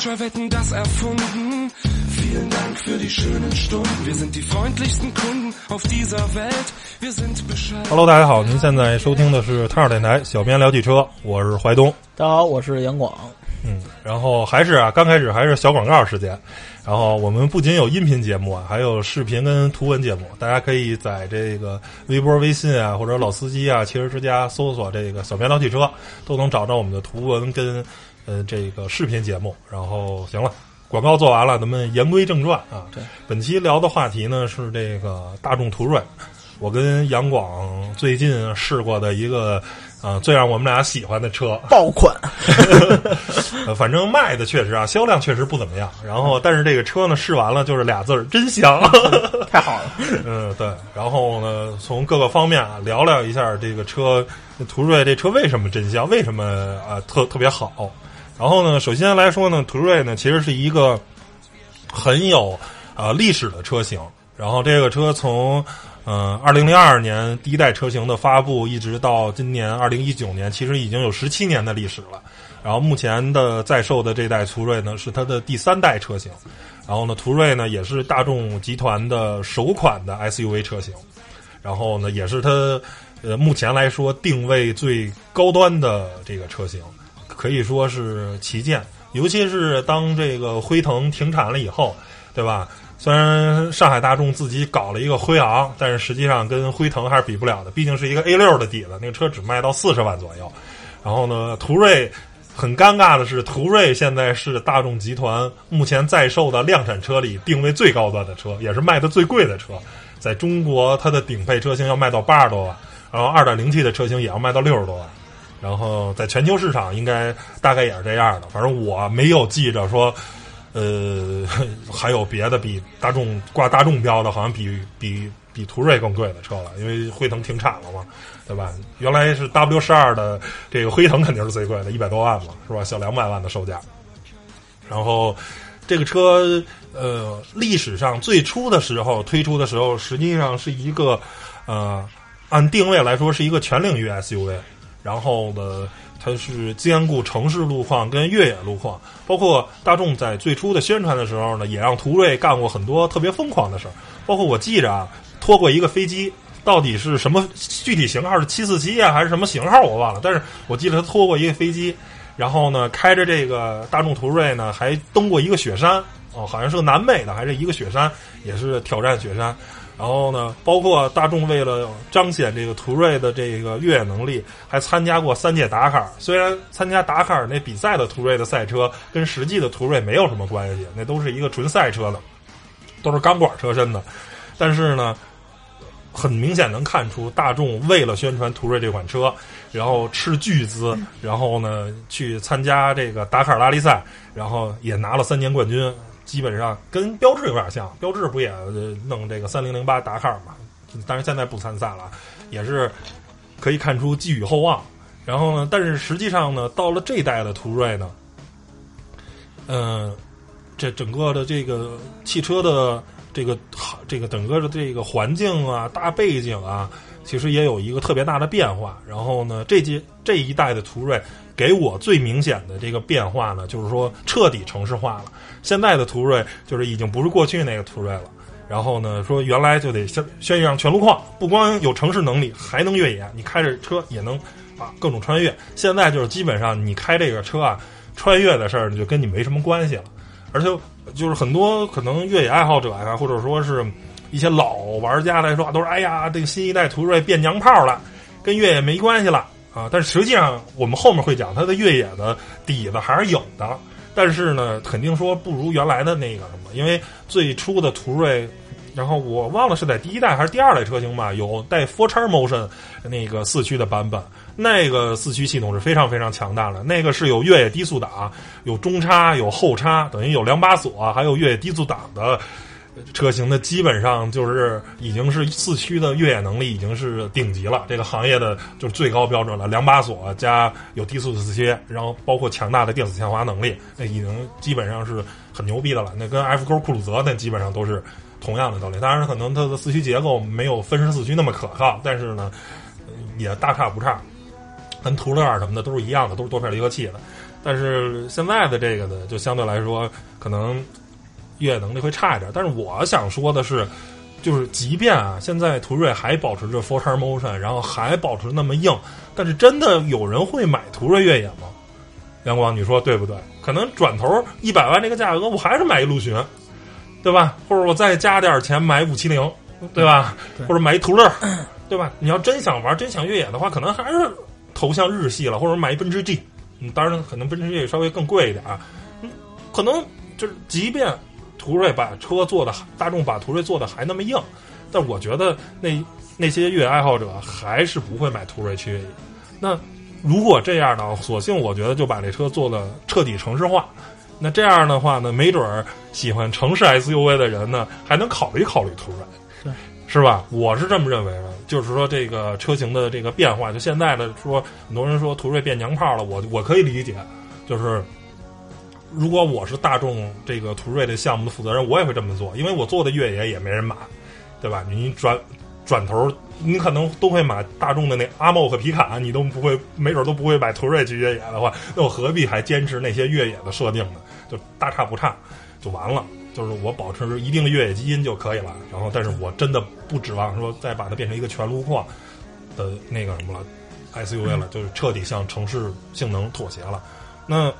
Deutscher Wetten das erfunden. Hello，大家好，您现在收听的是汤尔电台小编聊汽车，我是怀东。大家好，我是杨广。嗯，然后还是啊，刚开始还是小广告时间。然后我们不仅有音频节目啊，还有视频跟图文节目，大家可以在这个微博、微信啊，或者老司机啊、汽车之家搜索这个“小编聊汽车”，都能找到我们的图文跟呃这个视频节目。然后行了，广告做完了，咱们言归正传啊。对，本期聊的话题呢是这个大众途锐。我跟杨广最近试过的一个啊、最让我们俩喜欢的车，爆款，呃，反正卖的确实啊，销量确实不怎么样。然后，但是这个车呢，试完了就是俩字儿，真香。太好了。嗯，对。然后呢，从各个方面啊聊聊一下这个车，途锐这车为什么真香，为什么啊特特别好。然后呢，首先来说呢，途锐呢其实是一个很有啊历史的车型。然后这个车从嗯二零零二年第一代车型的发布，一直到今年二零一九年，其实已经有十七年的历史了。然后目前的在售的这代途锐呢，是它的第三代车型。然后呢，途锐呢也是大众集团的首款的 SUV 车型。然后呢，也是它呃目前来说定位最高端的这个车型，可以说是旗舰。尤其是当这个辉腾停产了以后，对吧？虽然上海大众自己搞了一个辉昂，但是实际上跟辉腾还是比不了的，毕竟是一个 A 六的底子，那个车只卖到四十万左右。然后呢，途锐很尴尬的是，途锐现在是大众集团目前在售的量产车里定位最高端的车，也是卖的最贵的车。在中国，它的顶配车型要卖到八十多万，然后二点零 T 的车型也要卖到六十多万。然后在全球市场应该大概也是这样的，反正我没有记着说，呃，还有别的比大众挂大众标的，好像比比比途锐更贵的车了，因为辉腾停产了嘛，对吧？原来是 W 十二的这个辉腾肯定是最贵的，一百多万嘛，是吧？小两百万的售价。然后这个车，呃，历史上最初的时候推出的时候，实际上是一个，呃，按定位来说是一个全领域 SUV。然后呢，它是兼顾城市路况跟越野路况，包括大众在最初的宣传的时候呢，也让途锐干过很多特别疯狂的事儿。包括我记着啊，拖过一个飞机，到底是什么具体型号是七四七啊，还是什么型号我忘了，但是我记得他拖过一个飞机，然后呢，开着这个大众途锐呢，还登过一个雪山，哦，好像是个南美的，还是一个雪山，也是挑战雪山。然后呢，包括大众为了彰显这个途锐的这个越野能力，还参加过三届达喀尔。虽然参加达喀尔那比赛的途锐的赛车跟实际的途锐没有什么关系，那都是一个纯赛车的，都是钢管车身的。但是呢，很明显能看出大众为了宣传途锐这款车，然后斥巨资，然后呢去参加这个达喀尔拉力赛，然后也拿了三年冠军。基本上跟标致有点像，标致不也弄这个三零零八达喀尔嘛？当然现在不参赛了，也是可以看出寄予厚望。然后呢，但是实际上呢，到了这代的途锐呢，嗯、这整个的这个汽车的这个这个整个的这个环境啊、大背景啊，其实也有一个特别大的变化。然后呢，这届这一代的途锐给我最明显的这个变化呢，就是说彻底城市化了。现在的途锐就是已经不是过去那个途锐了。然后呢，说原来就得宣宣扬全路况，不光有城市能力，还能越野，你开着车也能啊各种穿越。现在就是基本上你开这个车啊，穿越的事儿就跟你没什么关系了。而且就是很多可能越野爱好者呀、或者说是一些老玩家来说，都是哎呀，这个新一代途锐变娘炮了，跟越野没关系了啊。但是实际上我们后面会讲，它的越野的底子还是有的。但是呢，肯定说不如原来的那个什么，因为最初的途锐，然后我忘了是在第一代还是第二代车型吧，有带 Four X Motion 那个四驱的版本，那个四驱系统是非常非常强大的，那个是有越野低速档、有中差、有后差，等于有两把锁，还有越野低速档的车型的基本上就是已经是四驱的越野能力已经是顶级了，这个行业的就是最高标准了。两把锁加有低速的四驱，然后包括强大的电子限滑能力，那已经基本上是很牛逼的了。那跟 F 勾酷鲁泽那基本上都是同样的道理。当然，可能它的四驱结构没有分时四驱那么可靠，但是呢，也大差不差。跟途乐什么的都是一样的，都是多片离合器的。但是现在的这个呢，就相对来说可能越野能力会差一点。但是我想说的是，就是即便啊，现在途锐还保持着 Four Star Motion，然后还保持那么硬，但是真的有人会买途锐越野吗？阳光，你说对不对？可能转头一百万这个价格，我还是买一陆巡，对吧？或者我再加点钱买五七零，对吧？或者买一途乐，对吧？你要真想玩，真想越野的话，可能还是。投向日系了，或者买一奔驰 G，嗯，当然可能奔驰 G 稍微更贵一点啊，嗯，可能就是即便途锐把车做的大众把途锐做的还那么硬，但我觉得那那些越野爱好者还是不会买途锐去越野。那如果这样呢，索性我觉得就把这车做的彻底城市化。那这样的话呢，没准儿喜欢城市 SUV 的人呢，还能考虑考虑途锐。对。是吧？我是这么认为的，就是说这个车型的这个变化，就现在的说，很多人说途锐变娘炮了，我我可以理解。就是如果我是大众这个途锐的项目的负责人，我也会这么做，因为我做的越野也没人买，对吧？你转转头，你可能都会买大众的那阿莫和皮卡，你都不会，没准都不会买途锐去越野的话，那我何必还坚持那些越野的设定呢？就大差不差就完了。就是我保持一定的越野基因就可以了，然后，但是我真的不指望说再把它变成一个全路况的那个什么了，SUV 了，就是彻底向城市性能妥协了。那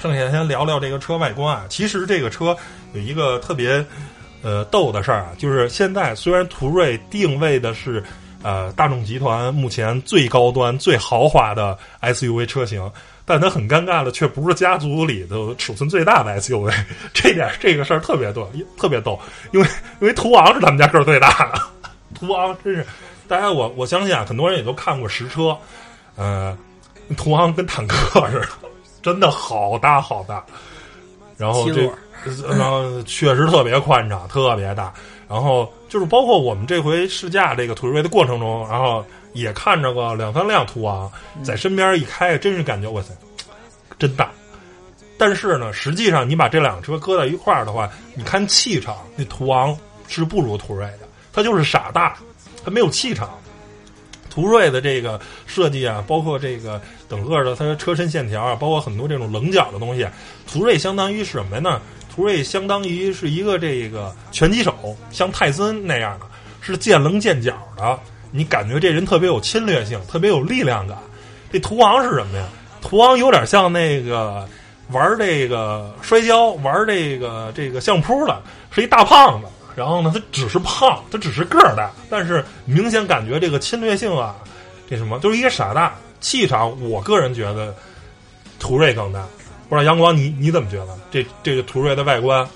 剩下先聊聊这个车外观啊。其实这个车有一个特别呃逗的事儿啊，就是现在虽然途锐定位的是呃大众集团目前最高端、最豪华的 SUV 车型。但它很尴尬的，却不是家族里的尺寸最大的 SUV，这点这个事儿特别逗，特别逗，因为因为途昂是他们家个儿最大的，途昂真是，大家我我相信啊，很多人也都看过实车，呃，途昂跟坦克似的，真的好大好大，然后这然后确实特别宽敞，特别大，然后就是包括我们这回试驾这个途锐的过程中，然后。也看着个两三辆途昂，在身边一开，真是感觉哇塞，真大。但是呢，实际上你把这辆车搁在一块儿的话，你看气场，那途昂是不如途锐的，它就是傻大，它没有气场。途锐的这个设计啊，包括这个整个的它的车身线条啊，包括很多这种棱角的东西，途锐相当于是什么呢？途锐相当于是一个这个拳击手，像泰森那样的，是见棱见角的。你感觉这人特别有侵略性，特别有力量感。这途昂是什么呀？途昂有点像那个玩这个摔跤、玩这个这个相扑的，是一大胖子。然后呢，他只是胖，他只是个儿大，但是明显感觉这个侵略性啊，这什么就是一个傻大气场。我个人觉得途锐更大。不知道阳光你你怎么觉得？这这个途锐的外观，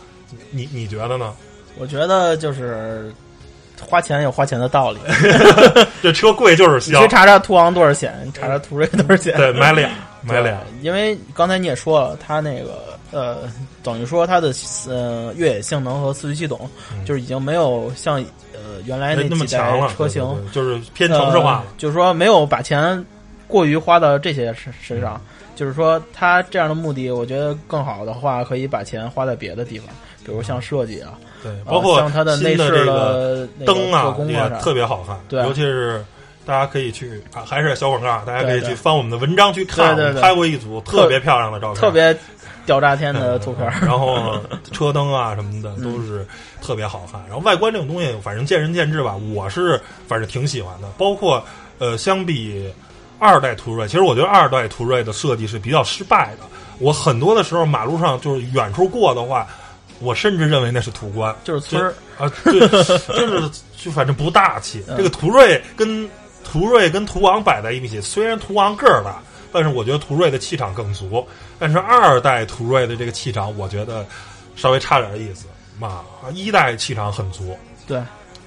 你你觉得呢？我觉得就是。花钱有花钱的道理，这车贵就是香。你去查查途昂多少钱，查查途锐多少钱。对，买俩，买俩。因为刚才你也说了，它那个呃，等于说它的呃越野性能和四驱系统，就是已经没有像呃原来那几代车型，就是偏城市化，就是说没有把钱过于花到这些身身上。就是说，它这样的目的，我觉得更好的话，可以把钱花在别的地方，比如像设计啊。对，包括像它的内饰的灯啊，也特别好看。对，尤其是大家可以去啊，还是小广告，大家可以去翻我们的文章去看。对对，拍过一组特别漂亮的照片，特别屌炸天的图片。然后车灯啊什么的都是特别好看。然后外观这种东西，反正见仁见智吧。我是反正挺喜欢的。包括呃，相比二代途锐，其实我觉得二代途锐的设计是比较失败的。我很多的时候马路上就是远处过的话。我甚至认为那是途观，就是村儿啊，对，就是就反正不大气。这个途锐跟途锐跟途昂摆在一起，虽然途昂个儿大，但是我觉得途锐的气场更足。但是二代途锐的这个气场，我觉得稍微差点意思。嘛，一代气场很足，对，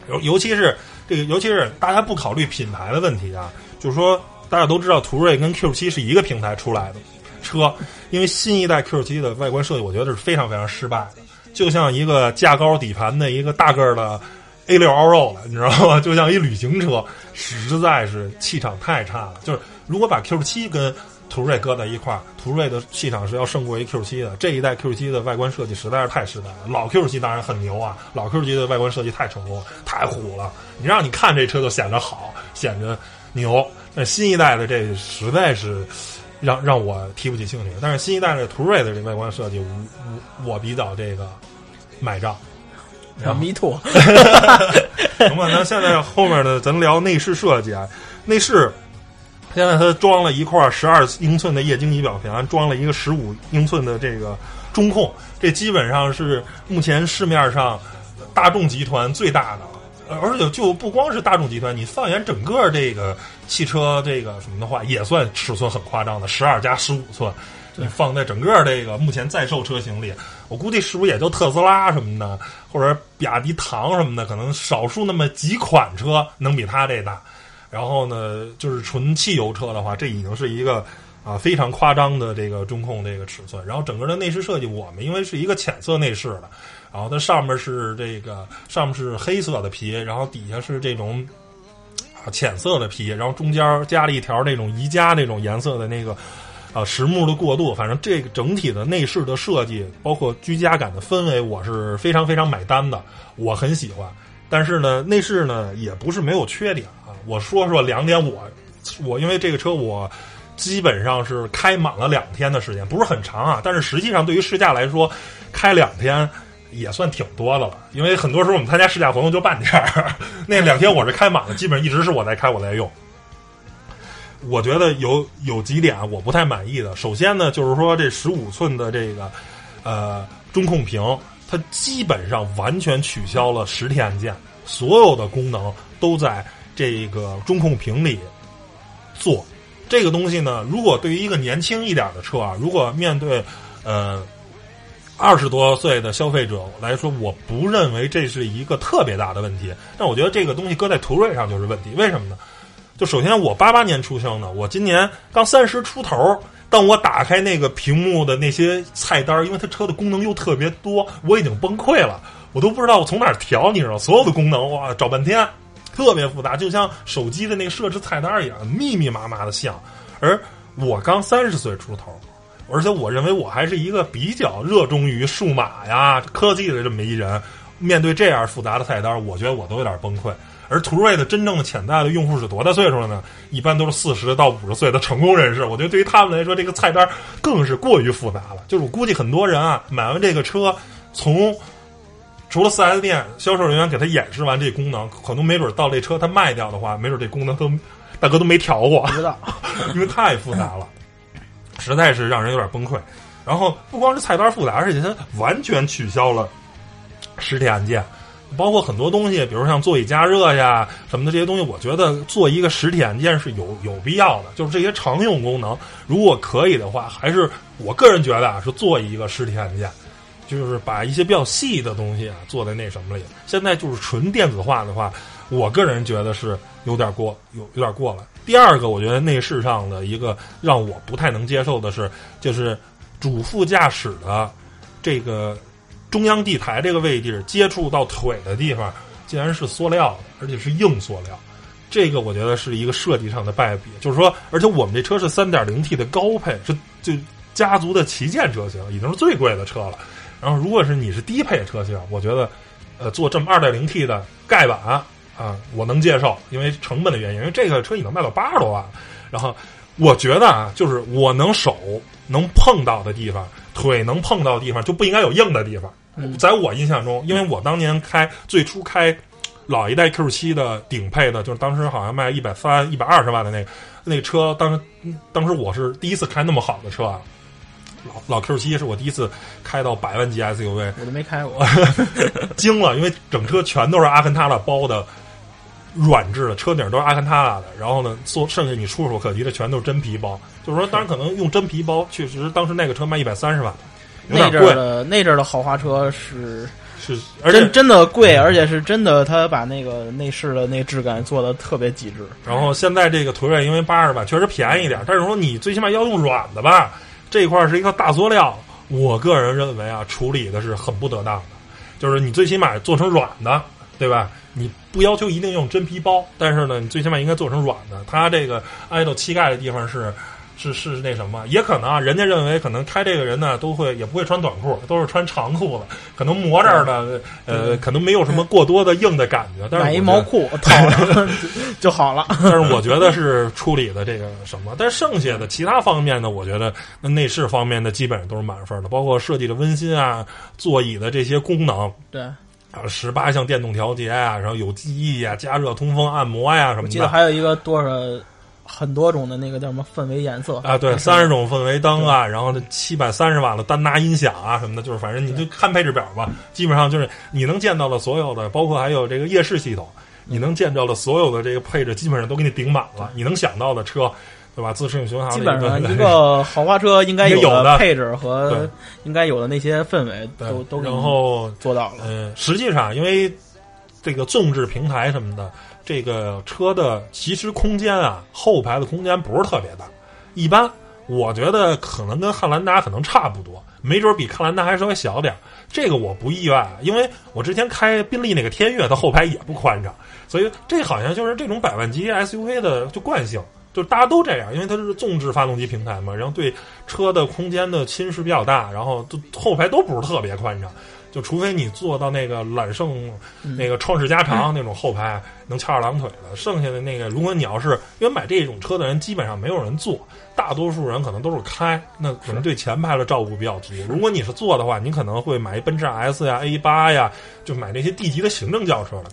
尤尤其是这个，尤其是大家不考虑品牌的问题啊，就是说大家都知道途锐跟 Q 七是一个平台出来的车，因为新一代 Q 七的外观设计，我觉得是非常非常失败的。就像一个架高底盘的一个大个儿的 A 六 Allroad 了，你知道吗？就像一旅行车，实在是气场太差了。就是如果把 Q 七跟途锐搁在一块儿，途锐的气场是要胜过一 Q 七的。这一代 Q 七的外观设计实在是太失败了。老 Q 七当然很牛啊，老 Q 七的外观设计太成功了，太虎了。你让你看这车就显得好，显得牛。那新一代的这实在是让让我提不起兴趣。但是新一代的途锐的这外观设计，我我比较这个买账。然后 Me too。行吧，那现在后面呢，咱聊内饰设计啊，内饰。现在它装了一块十二英寸的液晶仪表盘，装了一个十五英寸的这个中控，这基本上是目前市面上大众集团最大的了。而且就不光是大众集团，你放眼整个这个汽车这个什么的话，也算尺寸很夸张的，十二加十五寸。你放在整个这个目前在售车型里，我估计是不是也就特斯拉什么的，或者比亚迪唐什么的，可能少数那么几款车能比它这大。然后呢，就是纯汽油车的话，这已经是一个啊非常夸张的这个中控这个尺寸。然后整个的内饰设计，我们因为是一个浅色内饰的，然后它上面是这个上面是黑色的皮，然后底下是这种啊浅色的皮，然后中间加了一条那种宜家那种颜色的那个啊实木的过渡。反正这个整体的内饰的设计，包括居家感的氛围，我是非常非常买单的，我很喜欢。但是呢，内饰呢也不是没有缺点啊。我说说两点，我我因为这个车我基本上是开满了两天的时间，不是很长啊。但是实际上对于试驾来说，开两天也算挺多的了。因为很多时候我们参加试驾活动就半天儿，那两天我是开满了，基本上一直是我在开，我在用。我觉得有有几点我不太满意的。首先呢，就是说这十五寸的这个呃中控屏，它基本上完全取消了实体按键，所有的功能都在。这个中控屏里做这个东西呢，如果对于一个年轻一点的车啊，如果面对呃二十多岁的消费者来说，我不认为这是一个特别大的问题。但我觉得这个东西搁在途锐上就是问题。为什么呢？就首先我八八年出生的，我今年刚三十出头。当我打开那个屏幕的那些菜单，因为它车的功能又特别多，我已经崩溃了，我都不知道我从哪调。你知道，所有的功能哇，找半天。特别复杂，就像手机的那个设置菜单一样，密密麻麻的像。而我刚三十岁出头，而且我认为我还是一个比较热衷于数码呀、科技的这么一人。面对这样复杂的菜单，我觉得我都有点崩溃。而途锐的真正的潜在的用户是多大岁数了呢？一般都是四十到五十岁的成功人士。我觉得对于他们来说，这个菜单更是过于复杂了。就是我估计很多人啊，买完这个车从。除了四 S 店销售人员给他演示完这功能，可能没准到这车他卖掉的话，没准这功能都大哥都没调过，不知道，因为太复杂了，实在是让人有点崩溃。然后不光是菜单复杂，而且它完全取消了实体按键，包括很多东西，比如像座椅加热呀什么的这些东西，我觉得做一个实体按键是有有必要的。就是这些常用功能，如果可以的话，还是我个人觉得啊，是做一个实体按键。就是把一些比较细的东西啊做在那什么里。现在就是纯电子化的话，我个人觉得是有点过，有有点过了。第二个，我觉得内饰上的一个让我不太能接受的是，就是主副驾驶的这个中央地台这个位置接触到腿的地方，竟然是塑料的，而且是硬塑料。这个我觉得是一个设计上的败笔。就是说，而且我们这车是三点零 T 的高配，是就家族的旗舰车型，已经是最贵的车了。然后，如果是你是低配车型，我觉得，呃，做这么二点零 T 的盖板啊，我能接受，因为成本的原因，因为这个车已经卖到八十多万。然后，我觉得啊，就是我能手能碰到的地方，腿能碰到的地方，就不应该有硬的地方。在我印象中，因为我当年开最初开老一代 Q 七的顶配的，就是当时好像卖一百三、一百二十万的那个那个车，当时当时我是第一次开那么好的车啊。老老 Q 七是我第一次开到百万级 SUV，我都没开过，惊了，因为整车全都是阿根塔拉包的软质的，车顶都是阿坎塔拉的。然后呢，做剩下你触手可及的全都是真皮包。就是说，当然可能用真皮包，确实当时那个车卖一百三十万，那阵儿的那阵儿的豪华车是是，而且真的贵，而且是真的，他把那个内饰的那质感做的特别极致。然后现在这个途锐因为八十万确实便宜一点，但是说你最起码要用软的吧。这一块是一个大塑料，我个人认为啊，处理的是很不得当的，就是你最起码做成软的，对吧？你不要求一定用真皮包，但是呢，你最起码应该做成软的。它这个挨到膝盖的地方是。是是那什么，也可能啊，人家认为可能开这个人呢，都会也不会穿短裤，都是穿长裤子，可能磨这儿的，呃，可能没有什么过多的硬的感觉。但是买一毛裤套上就好了。但是我觉得是处理的这个什么，但剩下的其他方面呢，我觉得那内饰方面的基本上都是满分的，包括设计的温馨啊，座椅的这些功能，对，啊，十八项电动调节啊，然后有记忆啊，加热、通风、按摩呀什么的。记得还有一个多少。很多种的那个叫什么氛围颜色啊？对，三十种氛围灯啊，然后这七百三十瓦的丹拿音响啊什么的，就是反正你就看配置表吧。基本上就是你能见到的所有的，包括还有这个夜视系统，你能见到的所有的这个配置，基本上都给你顶满了。你能想到的车，对吧？自适应巡航，基本上 一个豪华车应该有的配置和应该有的那些氛围都都然后做到了。嗯，实际上因为这个纵置平台什么的。这个车的其实空间啊，后排的空间不是特别大，一般。我觉得可能跟汉兰达可能差不多，没准比汉兰达还稍微小点这个我不意外，因为我之前开宾利那个天悦，它后排也不宽敞，所以这好像就是这种百万级 SUV 的就惯性，就是大家都这样，因为它是纵置发动机平台嘛，然后对车的空间的侵蚀比较大，然后都后排都不是特别宽敞。就除非你坐到那个揽胜那个创世加长那种后排能翘二郎腿的，剩下的那个，如果你要是因为买这种车的人基本上没有人坐，大多数人可能都是开，那可能对前排的照顾比较足。如果你是坐的话，你可能会买一奔驰 S 呀、A 八呀，就买那些 D 级的行政轿车了。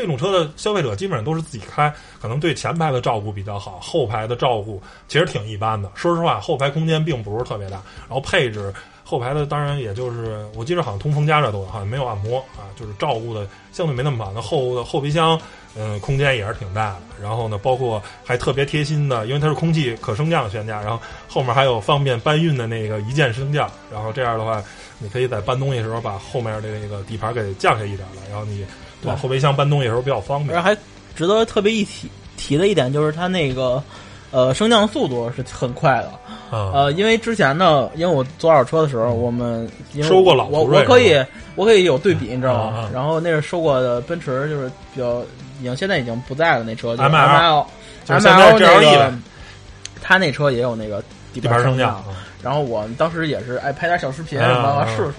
这种车的消费者基本上都是自己开，可能对前排的照顾比较好，后排的照顾其实挺一般的。说实话，后排空间并不是特别大，然后配置。后排的当然也就是，我记得好像通风加热都，好像没有按摩啊，就是照顾的相对没那么好。那后的后备箱，嗯，空间也是挺大的。然后呢，包括还特别贴心的，因为它是空气可升降悬架，然后后面还有方便搬运的那个一键升降。然后这样的话，你可以在搬东西的时候把后面的那个底盘给降下一点了，然后你往后备箱搬东西的时候比较方便。还值得特别一提提的一点就是它那个。呃，升降速度是很快的，呃，因为之前呢，因为我做二手车的时候，我们收过老我我可以我可以有对比，你知道吗？然后那是收过的奔驰，就是比较已经现在已经不在了那车，M L M L 那个，他那车也有那个底盘升降，然后我当时也是爱拍点小视频然后试试，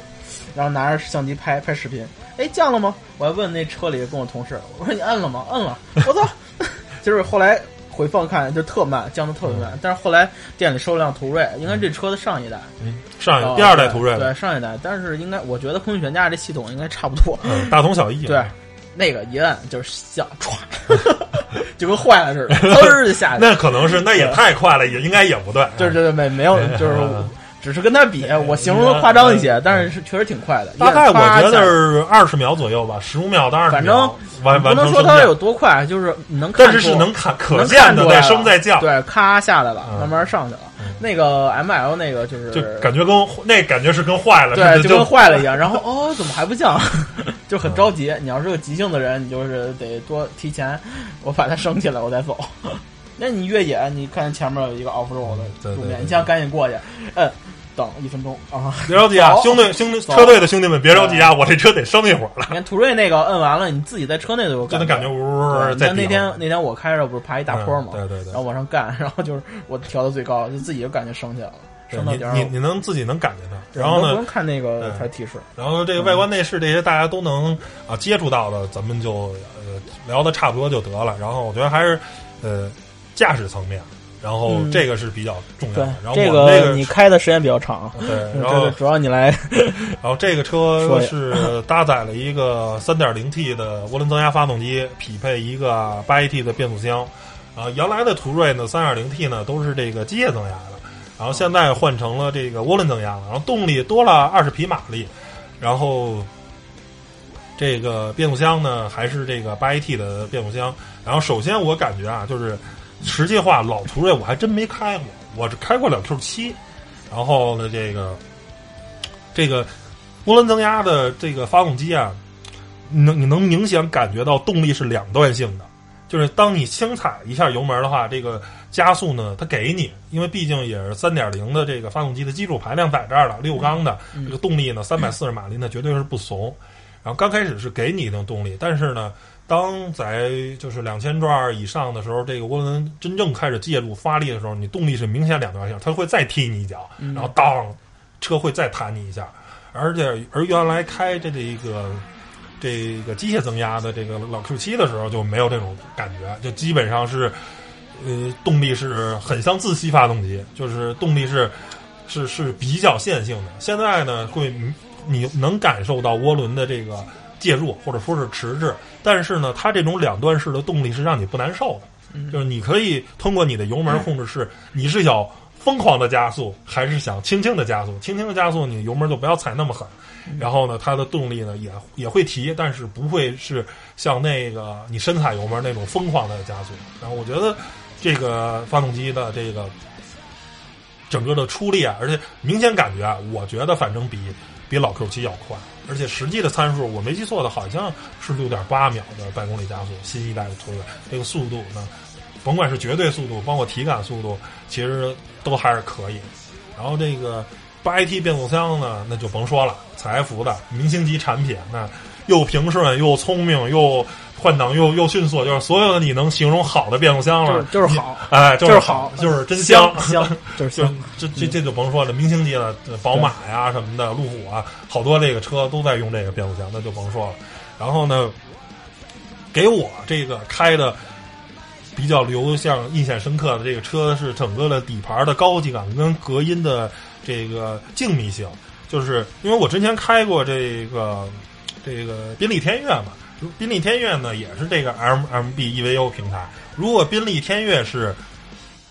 然后拿着相机拍拍视频，哎降了吗？我还问那车里跟我同事，我说你摁了吗？摁了，我操！就是后来。回放看就特慢，降的特别慢。但是后来店里收了辆途锐，应该这车的上一代，嗯，上一第二代途锐，对上一代。但是应该我觉得空气悬架这系统应该差不多，大同小异。对，那个一按就是响，唰，就跟坏了似的，嘚就下去。那可能是那也太快了，也应该也不对。就是就是没没有，就是只是跟他比，我形容的夸张一些，但是是确实挺快的。大概我觉得是二十秒左右吧，十五秒到二十秒。反正不能说它有多快，就是能看，但是是能看可见的在升在降，对，咔下来了，慢慢上去了。那个 M L 那个就是就感觉跟那感觉是跟坏了，对，就跟坏了一样。然后哦，怎么还不降？就很着急。你要是个急性的人，你就是得多提前，我把它升起来，我再走。那你越野，你看前面有一个 off road 的路面，你想赶紧过去，嗯。等一分钟啊！别着急啊，兄弟兄弟车队的兄弟们，别着急啊！我这车得升一会儿了。你看途锐那个摁完了，你自己在车内都有，就能感觉呜呜呜在。那天那天我开着不是爬一大坡嘛，对对对，然后往上干，然后就是我调到最高，就自己就感觉升起来了，升到点你你能自己能感觉到。然后呢，不用看那个才提示。然后这个外观内饰这些大家都能啊接触到的，咱们就呃聊的差不多就得了。然后我觉得还是呃驾驶层面。然后这个是比较重要的。然后这个你开的时间比较长。对，然后主要你来。然后这个车是搭载了一个 3.0T 的涡轮增压发动机，匹配一个 8AT 的变速箱。啊，原来的途锐呢，3.0T 呢都是这个机械增压的，然后现在换成了这个涡轮增压了，然后动力多了二十匹马力，然后这个变速箱呢还是这个八 AT 的变速箱。然后首先我感觉啊，就是。实际话，老途锐我还真没开过，我只开过两 Q 七，然后呢，这个这个涡轮增压的这个发动机啊，能你能明显感觉到动力是两段性的，就是当你轻踩一下油门的话，这个加速呢，它给你，因为毕竟也是三点零的这个发动机的基础排量在这儿了，六缸的这个动力呢，三百四十马力呢，绝对是不怂。然后刚开始是给你一定动力，但是呢，当在就是两千转以上的时候，这个涡轮真正开始介入发力的时候，你动力是明显两条线，它会再踢你一脚，然后当车会再弹你一下，而且而原来开这这个。这个机械增压的这个老 Q 七的时候就没有这种感觉，就基本上是，呃，动力是很像自吸发动机，就是动力是是是比较线性的。现在呢，会你能感受到涡轮的这个介入或者说是迟滞，但是呢，它这种两段式的动力是让你不难受的，就是你可以通过你的油门控制是你是想疯狂的加速还是想轻轻的加速，轻轻的加速你油门就不要踩那么狠。然后呢，它的动力呢也也会提，但是不会是像那个你深踩油门那种疯狂的加速。然后我觉得这个发动机的这个整个的出力啊，而且明显感觉啊，我觉得反正比比老 Q 七要快，而且实际的参数我没记错的好像是六点八秒的百公里加速，新一代的途锐这个速度呢，甭管是绝对速度，包括体感速度，其实都还是可以。然后这个。八 AT 变速箱呢，那就甭说了，采埃孚的明星级产品，那又平顺又聪明又换挡又又迅速，就是所有的你能形容好的变速箱了，就是好，哎，就是好，就是真香香，就是香，这这这就甭说了，明星级的宝马呀什么的，路虎啊，好多这个车都在用这个变速箱，那就甭说了。然后呢，给我这个开的比较留像印象深刻的这个车是整个的底盘的高级感跟隔音的。这个静谧性，就是因为我之前开过这个这个宾利天悦嘛，宾利天悦呢也是这个 M M B E V O 平台。如果宾利天悦是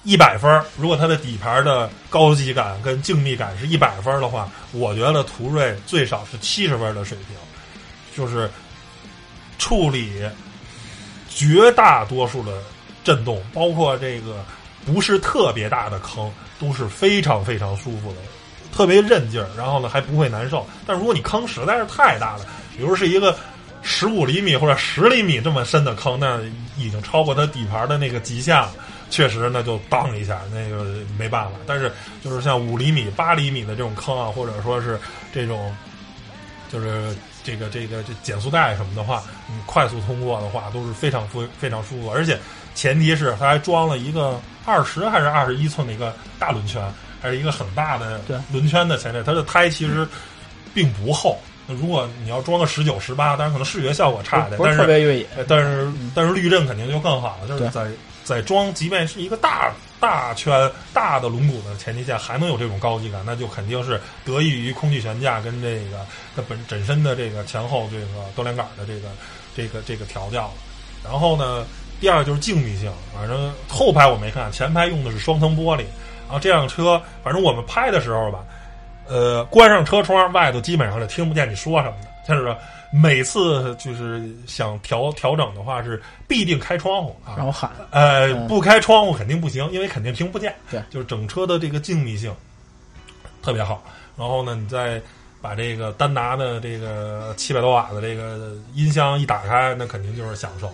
一百分儿，如果它的底盘的高级感跟静谧感是一百分儿的话，我觉得途锐最少是七十分的水平，就是处理绝大多数的震动，包括这个不是特别大的坑。都是非常非常舒服的，特别韧劲儿，然后呢还不会难受。但如果你坑实在是太大了，比如是一个十五厘米或者十厘米这么深的坑，那已经超过它底盘的那个极限了。确实，那就当一下，那个没办法。但是就是像五厘米、八厘米的这种坑啊，或者说是这种，就是这个这个这减速带什么的话，你快速通过的话都是非常非非常舒服，而且。前提是它还装了一个二十还是二十一寸的一个大轮圈，还是一个很大的轮圈的前脸。它的胎其实并不厚。那如果你要装个十九、十八，当然可能视觉效果差点，但是特别越野。但是但是滤震肯定就更好了。就是在在装，即便是一个大大圈大的轮毂的前提下，还能有这种高级感，那就肯定是得益于空气悬架跟这个它本本身的这个前后这个多连杆的这个这个这个调教了。然后呢？第二就是静谧性，反正后排我没看，前排用的是双层玻璃。然后这辆车，反正我们拍的时候吧，呃，关上车窗，外头基本上就听不见你说什么的。就是每次就是想调调整的话，是必定开窗户啊，然后喊。呃，不开窗户肯定不行，因为肯定听不见。对，就是整车的这个静谧性特别好。然后呢，你再把这个丹拿的这个七百多瓦的这个音箱一打开，那肯定就是享受。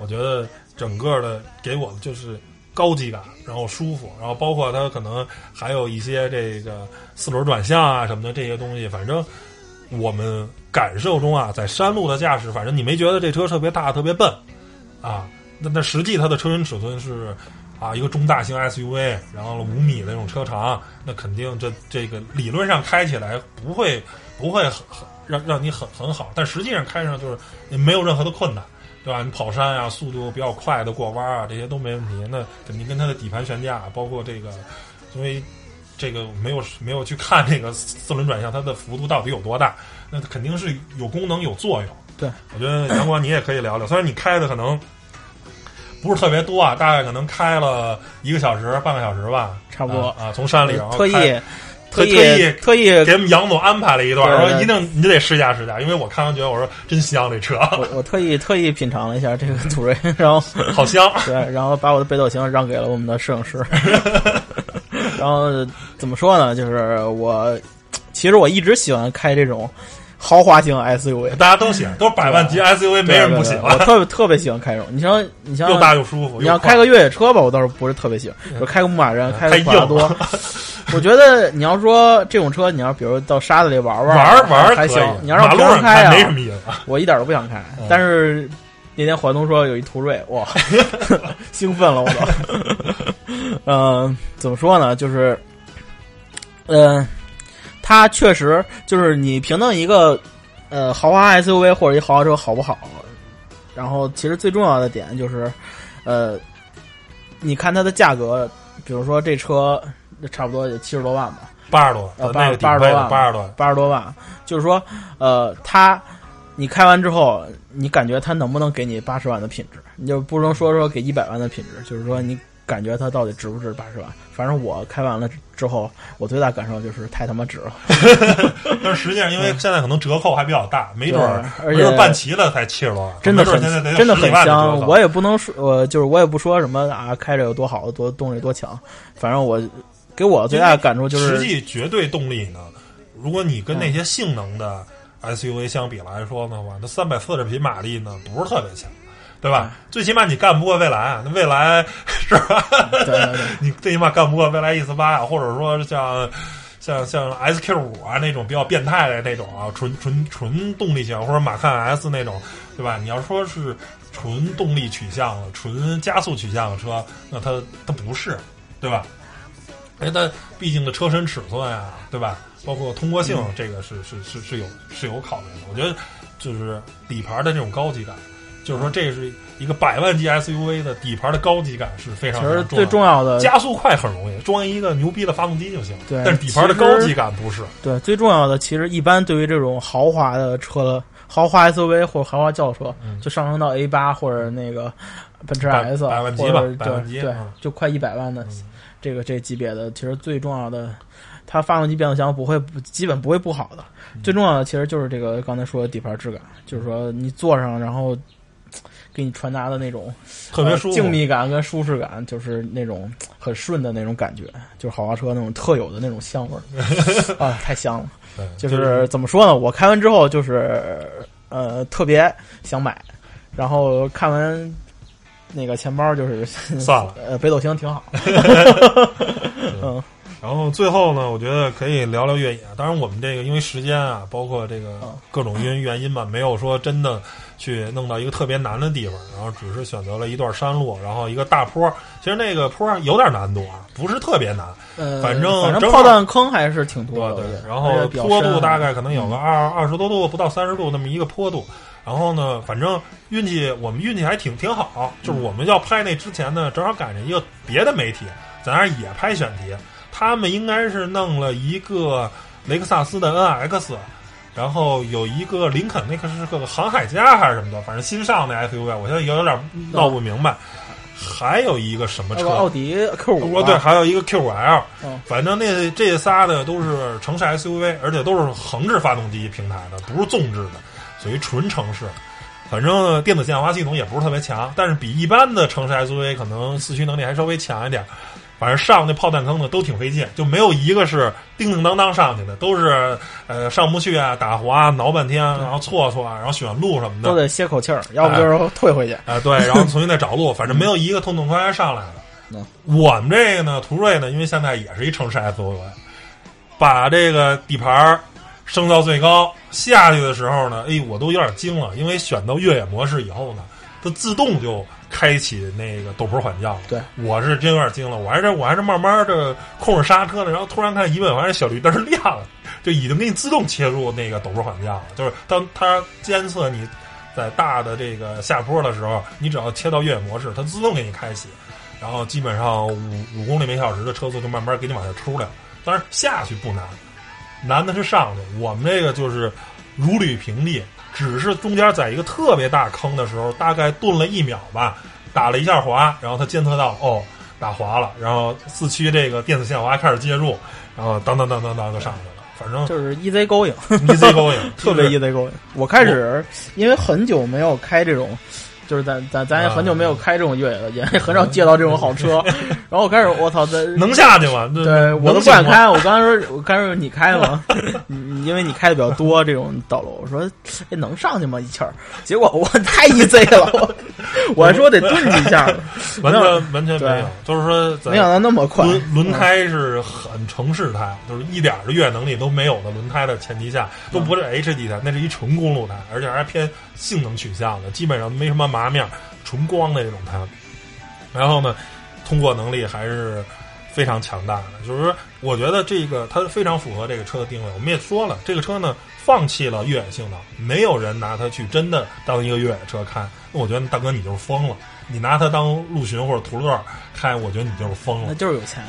我觉得整个的给我的就是高级感，然后舒服，然后包括它可能还有一些这个四轮转向啊什么的这些东西，反正我们感受中啊，在山路的驾驶，反正你没觉得这车特别大、特别笨啊？那那实际它的车身尺寸是啊一个中大型 SUV，然后五米的那种车长，那肯定这这个理论上开起来不会不会很很让让你很很好，但实际上开上就是没有任何的困难。对吧？你跑山啊，速度比较快的过弯啊，这些都没问题。那肯定跟它的底盘悬架，包括这个，因为这个没有没有去看这个四轮转向，它的幅度到底有多大？那肯定是有功能有作用。对，我觉得阳光你也可以聊聊。虽然你开的可能不是特别多啊，大概可能开了一个小时、半个小时吧，差不多啊。从山里然后特意。特意特意给我们杨总安排了一段，说一定你得试驾试驾，因为我看完觉得我说真香这车。我我特意特意品尝了一下这个途锐，然后 好香。对，然后把我的北斗星让给了我们的摄影师。然后怎么说呢？就是我其实我一直喜欢开这种豪华型 SUV，大家都喜欢，都是百万级 SUV，没人不喜欢。我特别特别喜欢开这种，你像你像又大又舒服。你要开个越野车吧，我倒是不是特别喜欢，就开个牧马人，开个普拉多。我觉得你要说这种车，你要比如到沙子里玩玩玩玩还行。你要让路上开啊，没什么意思。我一点都不想开。但是那天环东说有一途锐，哇，兴奋了我都。嗯，怎么说呢？就是，嗯，它确实就是你评论一个呃豪华 SUV 或者一豪华车好不好？然后其实最重要的点就是，呃，你看它的价格，比如说这车。差不多也七十多万吧，八十多，呃，八八十多万，八十多，八十多万。就是说，呃，它，你开完之后，你感觉它能不能给你八十万的品质？你就不能说说给一百万的品质，就是说你感觉它到底值不值八十万？反正我开完了之后，我最大感受就是太他妈值了。但实际上，因为现在可能折扣还比较大，没准儿，而且办齐了才七十多万，真的很真的很香。我也不能说，我就是我也不说什么啊，开着有多好，多动力多强，反正我。给我最大的感触就是，实际绝对动力呢，如果你跟那些性能的 SUV 相比来说的话，那三百四十匹马力呢不是特别强，对吧？最起码你干不过蔚来，那蔚来是吧？你最起码干不过蔚来 E 四八啊，或者说像像像 SQ 五啊那种比较变态的那种啊，纯纯纯动力型，或者马看 S 那种，对吧？你要说是纯动力取向的、纯加速取向的车，那它它不是，对吧？哎，但毕竟的车身尺寸呀，对吧？包括通过性，这个是是是是有是有考虑的。我觉得就是底盘的这种高级感，就是说这是一个百万级 SUV 的底盘的高级感是非常。其实最重要的，加速快很容易，装一个牛逼的发动机就行。对，但是底盘的高级感不是。对，最重要的其实一般对于这种豪华的车、豪华 SUV 或者豪华轿车，就上升到 A 八或者那个奔驰 S，百万级吧，百万级，对，就快一百万的。这个这级别的其实最重要的，它发动机变速箱不会基本不会不好的。最重要的其实就是这个刚才说的底盘质感，就是说你坐上然后给你传达的那种特别舒静谧感跟舒适感，就是那种很顺的那种感觉，就是豪华车那种特有的那种香味儿 啊，太香了。就是怎么说呢？我开完之后就是呃特别想买，然后看完。那个钱包就是算了，呃，北斗星挺好。嗯，然后最后呢，我觉得可以聊聊越野。当然，我们这个因为时间啊，包括这个各种因原因吧，没有说真的去弄到一个特别难的地方，然后只是选择了一段山路，然后一个大坡。其实那个坡有点难度啊，不是特别难。呃，反正反正炮弹坑还是挺多的。对，然后坡度大概可能有个二二十多度，不到三十度那么一个坡度。然后呢，反正运气我们运气还挺挺好，就是我们要拍那之前呢，正好赶上一个别的媒体在那儿也拍选题，他们应该是弄了一个雷克萨斯的 NX，然后有一个林肯，那个是个航海家还是什么的，反正新上的 SUV，我现在有有点闹不明白。还有一个什么车？奥迪 Q 五。对，还有一个 Q 五 L。反正那这仨的都是城市 SUV，而且都是横置发动机平台的，不是纵置的。属于纯城市，反正电子限滑系统也不是特别强，但是比一般的城市 SUV 可能四驱能力还稍微强一点。反正上那炮弹坑呢都挺费劲，就没有一个是叮叮当当上去的，都是呃上不去啊，打滑挠半天，然后错错，然后选路什么的都得歇口气儿，要不就是退回去。啊，对，然后 重新再找路，反正没有一个痛痛快快上来的。我们这个呢，途锐呢，因为现在也是一城市 SUV，把这个底盘升到最高。下去的时候呢，哎，我都有点惊了，因为选到越野模式以后呢，它自动就开启那个陡坡缓降了。对，我是真有点惊了，我还是我还是慢慢的控制刹车呢，然后突然看一问，完这小绿灯亮了，就已经给你自动切入那个陡坡缓降了。就是当它监测你在大的这个下坡的时候，你只要切到越野模式，它自动给你开启，然后基本上五五公里每小时的车速就慢慢给你往下出来了。当然下去不难。难的是上去，我们这个就是如履平地，只是中间在一个特别大坑的时候，大概顿了一秒吧，打了一下滑，然后它监测到哦打滑了，然后四驱这个电子限滑开始介入，然后当当当当当就上去了，反正就是 easy going，easy going，特别 EZ 勾引。我开始因为很久没有开这种。就是咱咱咱也很久没有开这种越野了，也很少借到这种好车。然后我开始，我操，这能下去吗？对我都不敢开。我刚才说，我刚才说你开吗？你因为你开的比较多这种道路，我说哎能上去吗？一气儿，结果我太 easy 了，我我还说得顿几下，完全完全没有，就是说没想到那么快。轮轮胎是很城市胎，就是一点的越野能力都没有的轮胎的前提下，都不是 HD 胎，那是一纯公路胎，而且还偏性能取向的，基本上没什么麻面，纯光的这种胎。然后呢？通过能力还是非常强大的，就是说，我觉得这个它非常符合这个车的定位。我们也说了，这个车呢放弃了越野性能，没有人拿它去真的当一个越野车开。那我觉得大哥你就是疯了，你拿它当陆巡或者途乐开，我觉得你就是疯了，那就是有钱。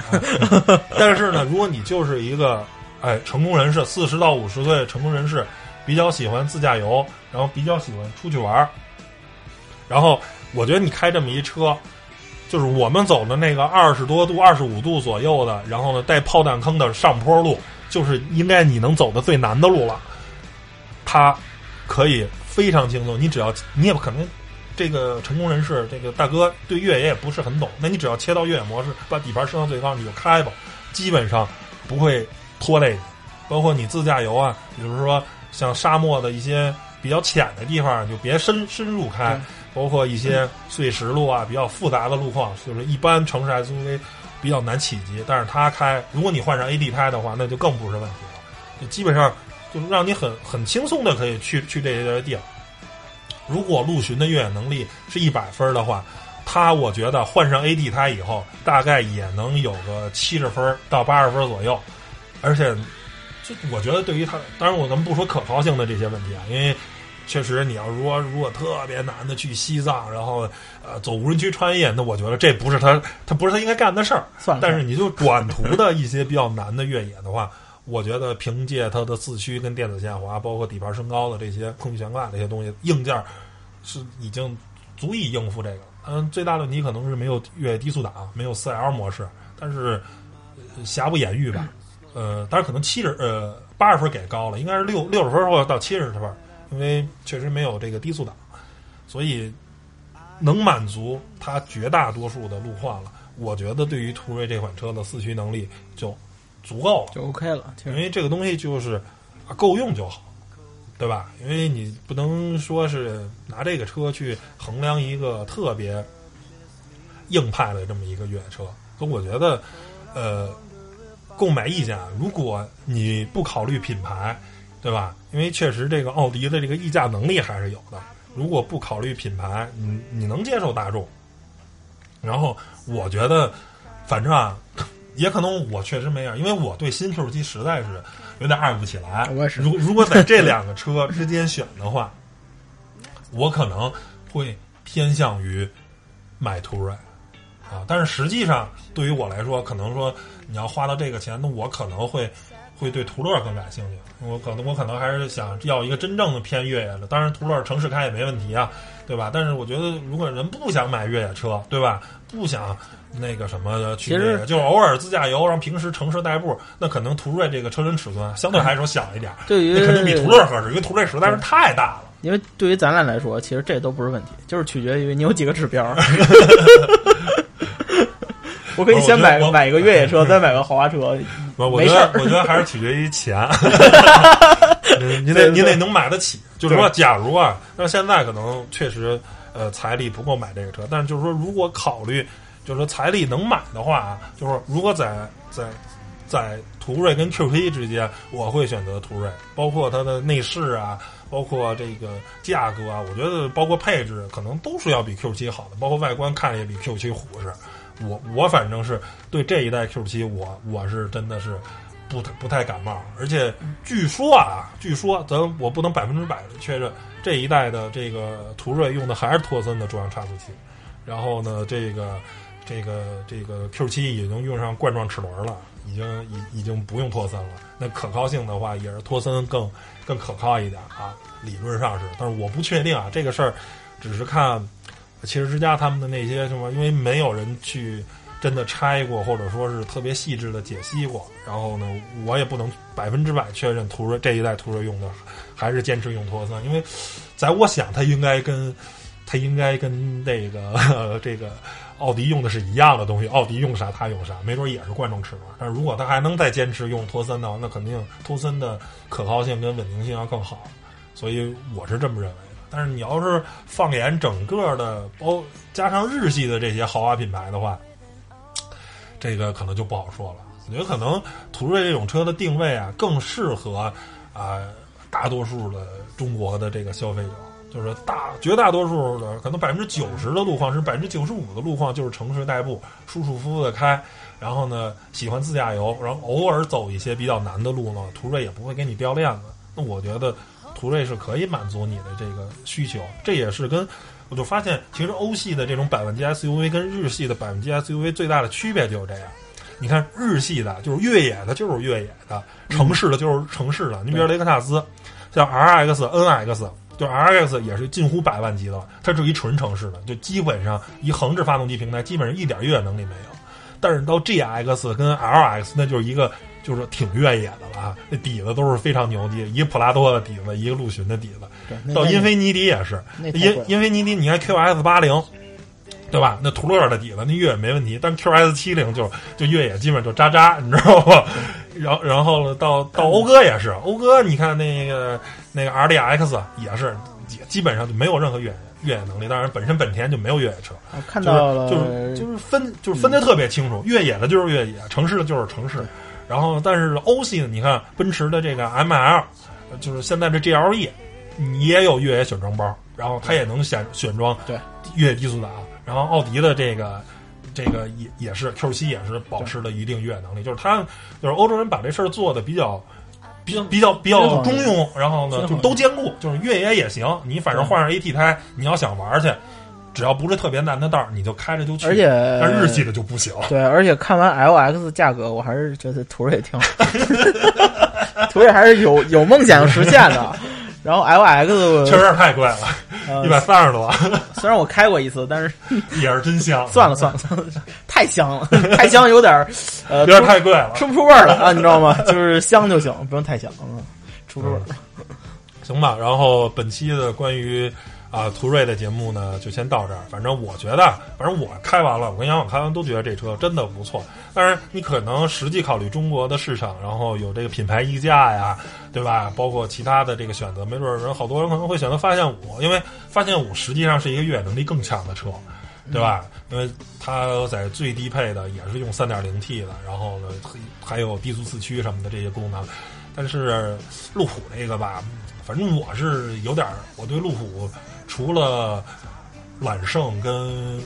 但是呢，如果你就是一个哎成功人士，四十到五十岁成功人士，比较喜欢自驾游，然后比较喜欢出去玩然后我觉得你开这么一车。就是我们走的那个二十多度、二十五度左右的，然后呢带炮弹坑的上坡路，就是应该你能走的最难的路了。它可以非常轻松，你只要你也不可能这个成功人士，这个大哥对越野也不是很懂，那你只要切到越野模式，把底盘升到最高，你就开吧，基本上不会拖累你。包括你自驾游啊，比如说像沙漠的一些比较浅的地方，就别深深入开。包括一些碎石路啊，比较复杂的路况，就是一般城市 SUV 比较难企及。但是它开，如果你换上 AD 胎的话，那就更不是问题了。就基本上就让你很很轻松的可以去去这些地儿。如果陆巡的越野能力是一百分的话，它我觉得换上 AD 胎以后，大概也能有个七十分到八十分左右。而且，就我觉得对于它，当然我咱们不说可靠性的这些问题啊，因为。确实，你要说如果特别难的去西藏，然后呃走无人区穿越，那我觉得这不是他，他不是他应该干的事儿。算。但是你就短途的一些比较难的越野的话，我觉得凭借它的四驱跟电子限滑，包括底盘升高的这些空气悬挂这些东西，硬件是已经足以应付这个。嗯，最大的问题可能是没有越野低速档，没有四 L 模式，但是瑕不掩瑜吧。呃，当然可能七十呃八十分给高了，应该是六六十分或者到七十分。因为确实没有这个低速档，所以能满足它绝大多数的路况了。我觉得对于途锐这款车的四驱能力就足够了，就 OK 了。因为这个东西就是够用就好，对吧？因为你不能说是拿这个车去衡量一个特别硬派的这么一个越野车。所以我觉得，呃，购买意见，如果你不考虑品牌。对吧？因为确实这个奥迪的这个溢价能力还是有的。如果不考虑品牌，你你能接受大众？然后我觉得，反正啊，也可能我确实没样，因为我对新 Q 七实在是有点爱不起来。我也是。如如果在这两个车之间选的话，我可能会偏向于买途锐啊。但是实际上，对于我来说，可能说你要花到这个钱，那我可能会。会对途乐更感兴趣，我可能我可能还是想要一个真正的偏越野的。当然，途乐城市开也没问题啊，对吧？但是我觉得，如果人不想买越野车，对吧？不想那个什么去越野，就偶尔自驾游，然后平时城市代步，那可能途锐这个车身尺寸相对来说小一点，对于那肯定比途乐合适，因为途锐实在是太大了。因为对于咱俩来说，其实这都不是问题，就是取决于你有几个指标。我可以先买买一个越野车，再买个豪华车。我觉得，我觉得还是取决于钱。你得，你得能买得起。就是说，假如啊，那现在可能确实，呃，财力不够买这个车。但是，就是说，如果考虑，就是说财力能买的话啊，就是如果在在在途锐跟 Q 七之间，我会选择途锐。包括它的内饰啊，包括这个价格啊，我觉得包括配置，可能都是要比 Q 七好的。包括外观看着也比 Q 七虎实。我我反正是对这一代 Q 七，我我是真的是不太不太感冒，而且据说啊，据说咱我不能百分之百的确认，这一代的这个途锐用的还是托森的中央差速器，然后呢，这个这个这个 Q 七已经用上冠状齿轮了，已经已已经不用托森了。那可靠性的话，也是托森更更可靠一点啊，理论上是，但是我不确定啊，这个事儿只是看。汽车之家他们的那些什么，因为没有人去真的拆过，或者说是特别细致的解析过，然后呢，我也不能百分之百确认途锐这一代途锐用的还是坚持用托森，因为在我想，它应该跟它应该跟那个这个奥迪用的是一样的东西，奥迪用啥它用啥，没准也是贯中齿轮。但如果它还能再坚持用托森的话，那肯定托森的可靠性跟稳定性要更好。所以我是这么认为。但是你要是放眼整个的，包加上日系的这些豪华品牌的话，这个可能就不好说了。我觉得可能途锐这种车的定位啊，更适合啊大多数的中国的这个消费者。就是大绝大多数的，可能百分之九十的路况是百分之九十五的路况，就是城市代步，舒舒服服的开。然后呢，喜欢自驾游，然后偶尔走一些比较难的路呢，途锐也不会给你掉链子。那我觉得途锐是可以满足你的这个需求。这也是跟我就发现，其实欧系的这种百万级 SUV 跟日系的百万级 SUV 最大的区别就是这样。你看日系的，就是越野的，就是越野的；城市的，就是城市的。你比如雷克萨斯，像 RX、NX。就 R X 也是近乎百万级的，它是一纯城市的，就基本上一横置发动机平台，基本上一点越野能力没有。但是到 G X 跟 L X，那就是一个就是挺越野的了啊，那底子都是非常牛逼，一个普拉多的底子，一个陆巡的底子。到英菲尼迪也是，英英菲尼迪，你看 Q S 八零，对吧？那途乐的底子，那越野没问题。但 Q S 七零就就越野基本就渣渣，你知道吗？然然后到到讴歌也是，讴歌你看那个。那个 R D X 也是，也基本上就没有任何越野越野能力。当然，本身本田就没有越野车。看到了，就是就是分就是分的特别清楚，越野的就是越野，城市的就是城市。然后，但是欧系的，你看奔驰的这个 M L，就是现在的 G L E，你也有越野选装包，然后它也能选选装对越野低速档。然后奥迪的这个这个也也是 Q 七也是保持了一定越野能力，就是它就是欧洲人把这事儿做的比较。比较比较比较中庸，然后呢，就都兼顾，就是越野也行。你反正换上 AT 胎，你要想玩去，只要不是特别难的道儿，你就开着就去。而且，但日系的就不行。对，而且看完 LX 价格，我还是觉得途锐挺好，途锐还是有有梦想实现的。然后 L X 确实太贵了，一百三十多。虽然我开过一次，但是 也是真香。算了算了算了，太香了，太香有点呃，有点太贵了，吃不出味儿了啊，你知道吗？就是香就行，不用太香，出出味儿。行吧，然后本期的关于。啊，途锐的节目呢，就先到这儿。反正我觉得，反正我开完了，我跟杨总开完都觉得这车真的不错。但是你可能实际考虑中国的市场，然后有这个品牌溢价呀，对吧？包括其他的这个选择，没准人好多人可能会选择发现五，因为发现五实际上是一个越野能力更强的车，对吧？因为它在最低配的也是用三点零 T 的，然后呢还有低速四驱什么的这些功能。但是路虎那个吧，反正我是有点，我对路虎。除了揽胜跟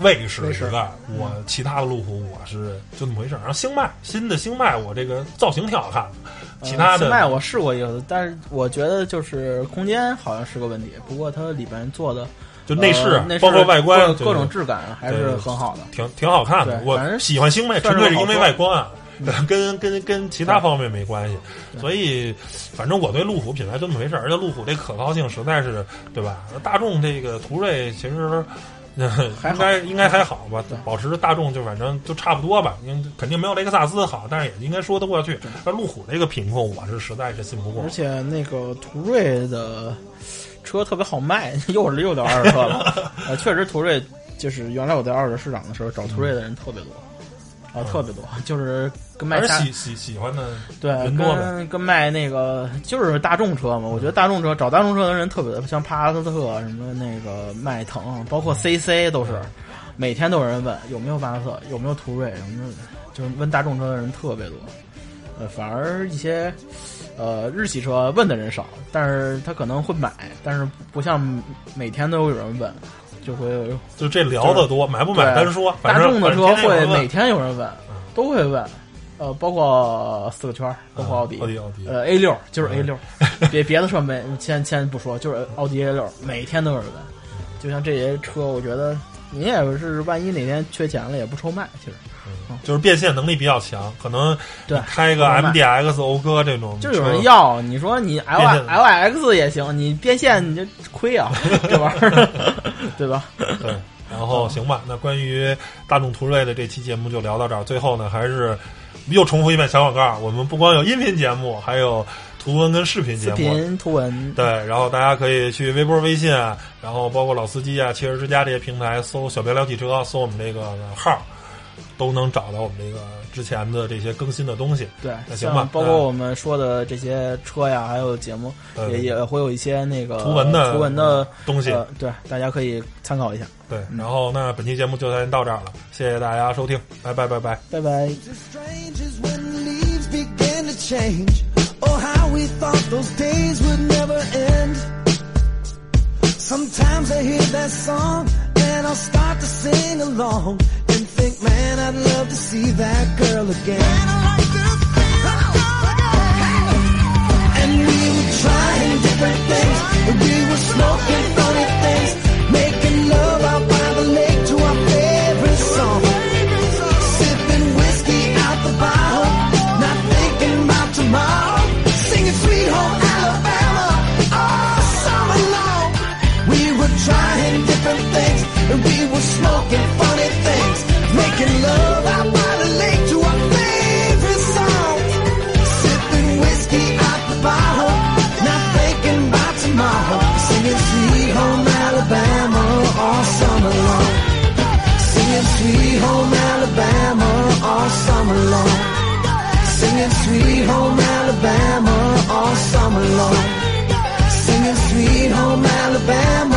卫士之外，我其他的路虎我是就那么回事儿。然后星脉新的星脉，我这个造型挺好看的。其他的星脉我试过一次，但是我觉得就是空间好像是个问题。不过它里边做的就内饰，包括外观各种质感还是很好的，挺挺好看的。我喜欢星脉，纯粹是因为外观啊。跟跟跟其他方面没关系，所以反正我对路虎品牌就那么回事儿，而且路虎这可靠性实在是，对吧？大众这个途锐其实应该应该还好吧，保持大众就反正就差不多吧，应肯定没有雷克萨斯好，但是也应该说得过去。那路虎这个品控我是实在是信不过。而且那个途锐的车特别好卖，又是又到二手车了。呃，确实途锐就是原来我在二手市场的时候找途锐的人特别多。啊，特别多，就是跟卖喜喜喜欢的对，跟跟卖那个就是大众车嘛。我觉得大众车找大众车的人特别多，像帕萨特什么那个迈腾，包括 CC 都是，每天都有人问有没有帕萨特，有没有途锐，什么的就是问大众车的人特别多。呃，反而一些呃日系车问的人少，但是他可能会买，但是不像每天都有人问。就会就这聊的多，买不买单说。大众的车会每天有人问，都会问，呃，包括四个圈，包括奥迪，奥迪，奥迪，呃，A 六就是 A 六，别别的车没，先先不说，就是奥迪 A 六，每天都有人问。就像这些车，我觉得你也是，万一哪天缺钱了，也不愁卖，其实。就是变现能力比较强，可能对开个 M D X 讴歌这种，就有人要。你说你 L L X 也行，你变现你就亏啊，这玩意儿，对吧？对。然后行吧，那关于大众途锐的这期节目就聊到这儿。最后呢，还是又重复一遍小广告：我们不光有音频节目，还有。图文跟视频节目，视频图文对，然后大家可以去微博、微信，然后包括老司机啊、汽车之家这些平台搜“小白聊汽车”，搜我们这个号，都能找到我们这个之前的这些更新的东西。对，那行吧，包括我们说的这些车呀，还有节目，也也会有一些那个图文的图文的东西，对，大家可以参考一下。对，然后那本期节目就先到这儿了，谢谢大家收听，拜拜拜拜拜拜。change. Oh, how we thought those days would never end. Sometimes I hear that song and I'll start to sing along think, man, I'd love to see that girl again. And we were trying different things, and we were smoking Home Alabama all summer long. Singing Sweet Home Alabama